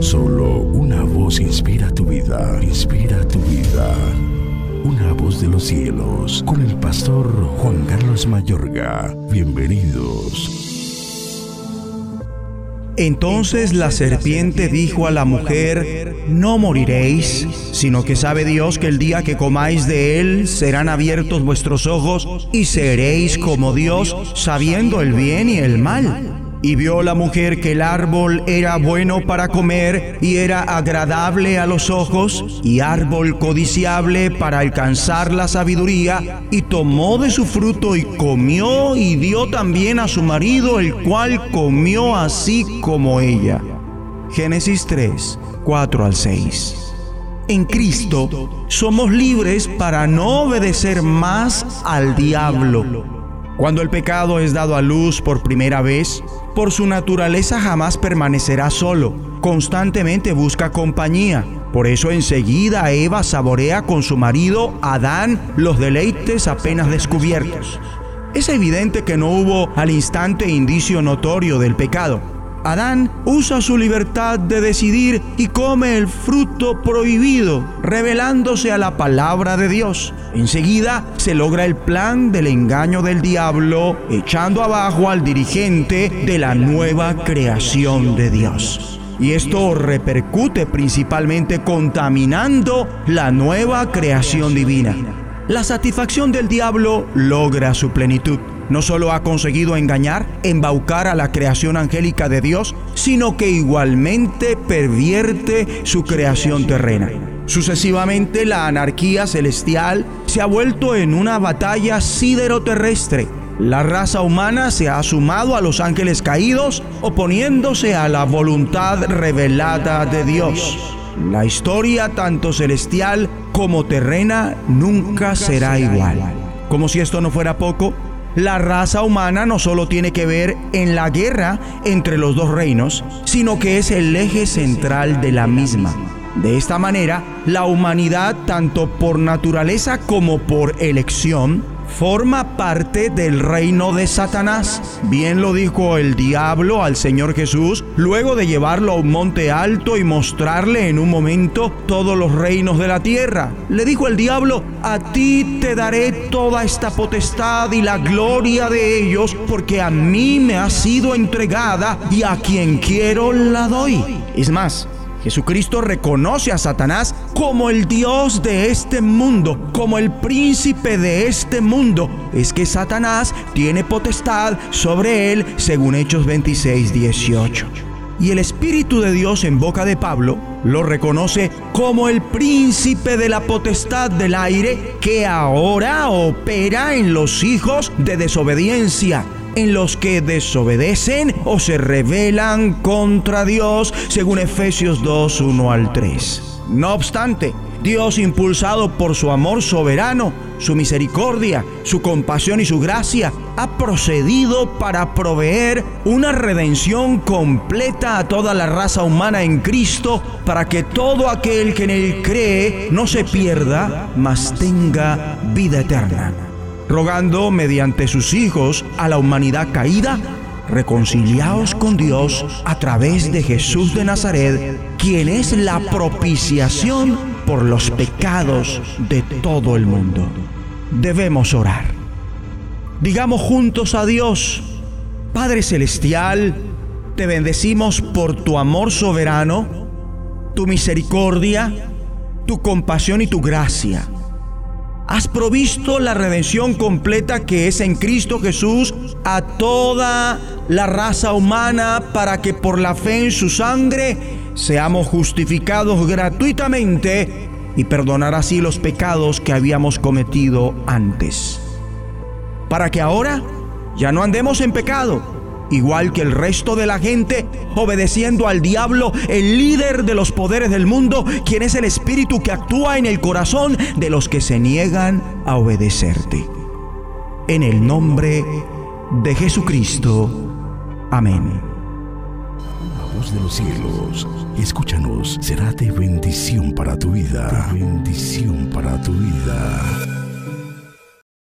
Solo una voz inspira tu vida, inspira tu vida. Una voz de los cielos, con el pastor Juan Carlos Mayorga. Bienvenidos. Entonces la serpiente dijo a la mujer, no moriréis, sino que sabe Dios que el día que comáis de él serán abiertos vuestros ojos y seréis como Dios, sabiendo el bien y el mal. Y vio la mujer que el árbol era bueno para comer y era agradable a los ojos y árbol codiciable para alcanzar la sabiduría y tomó de su fruto y comió y dio también a su marido el cual comió así como ella. Génesis 3, 4 al 6. En Cristo somos libres para no obedecer más al diablo cuando el pecado es dado a luz por primera vez, por su naturaleza jamás permanecerá solo, constantemente busca compañía. Por eso enseguida Eva saborea con su marido Adán los deleites apenas descubiertos. Es evidente que no hubo al instante indicio notorio del pecado Adán usa su libertad de decidir y come el fruto prohibido, revelándose a la palabra de Dios. Enseguida se logra el plan del engaño del diablo, echando abajo al dirigente de la nueva creación de Dios. Y esto repercute principalmente contaminando la nueva creación divina. La satisfacción del diablo logra su plenitud no solo ha conseguido engañar, embaucar a la creación angélica de Dios, sino que igualmente pervierte su creación terrena. Sucesivamente la anarquía celestial se ha vuelto en una batalla sidero-terrestre. La raza humana se ha sumado a los ángeles caídos, oponiéndose a la voluntad revelada de Dios. La historia tanto celestial como terrena nunca será igual. Como si esto no fuera poco, la raza humana no solo tiene que ver en la guerra entre los dos reinos, sino que es el eje central de la misma. De esta manera, la humanidad, tanto por naturaleza como por elección, forma parte del reino de Satanás. Bien lo dijo el diablo al Señor Jesús luego de llevarlo a un monte alto y mostrarle en un momento todos los reinos de la tierra. Le dijo el diablo, a ti te daré toda esta potestad y la gloria de ellos, porque a mí me ha sido entregada y a quien quiero la doy. Es más, Jesucristo reconoce a Satanás como el Dios de este mundo, como el príncipe de este mundo. Es que Satanás tiene potestad sobre él, según Hechos 26, 18. Y el Espíritu de Dios en boca de Pablo lo reconoce como el príncipe de la potestad del aire que ahora opera en los hijos de desobediencia en los que desobedecen o se rebelan contra Dios, según Efesios 2, 1 al 3. No obstante, Dios, impulsado por su amor soberano, su misericordia, su compasión y su gracia, ha procedido para proveer una redención completa a toda la raza humana en Cristo, para que todo aquel que en él cree no se pierda, mas tenga vida eterna rogando mediante sus hijos a la humanidad caída, reconciliaos con Dios a través de Jesús de Nazaret, quien es la propiciación por los pecados de todo el mundo. Debemos orar. Digamos juntos a Dios, Padre Celestial, te bendecimos por tu amor soberano, tu misericordia, tu compasión y tu gracia has provisto la redención completa que es en Cristo Jesús a toda la raza humana para que por la fe en su sangre seamos justificados gratuitamente y perdonar así los pecados que habíamos cometido antes. Para que ahora ya no andemos en pecado igual que el resto de la gente, obedeciendo al diablo, el líder de los poderes del mundo, quien es el espíritu que actúa en el corazón de los que se niegan a obedecerte. En el nombre de Jesucristo. Amén. La voz de los cielos, escúchanos, será de bendición para tu vida. bendición para tu vida.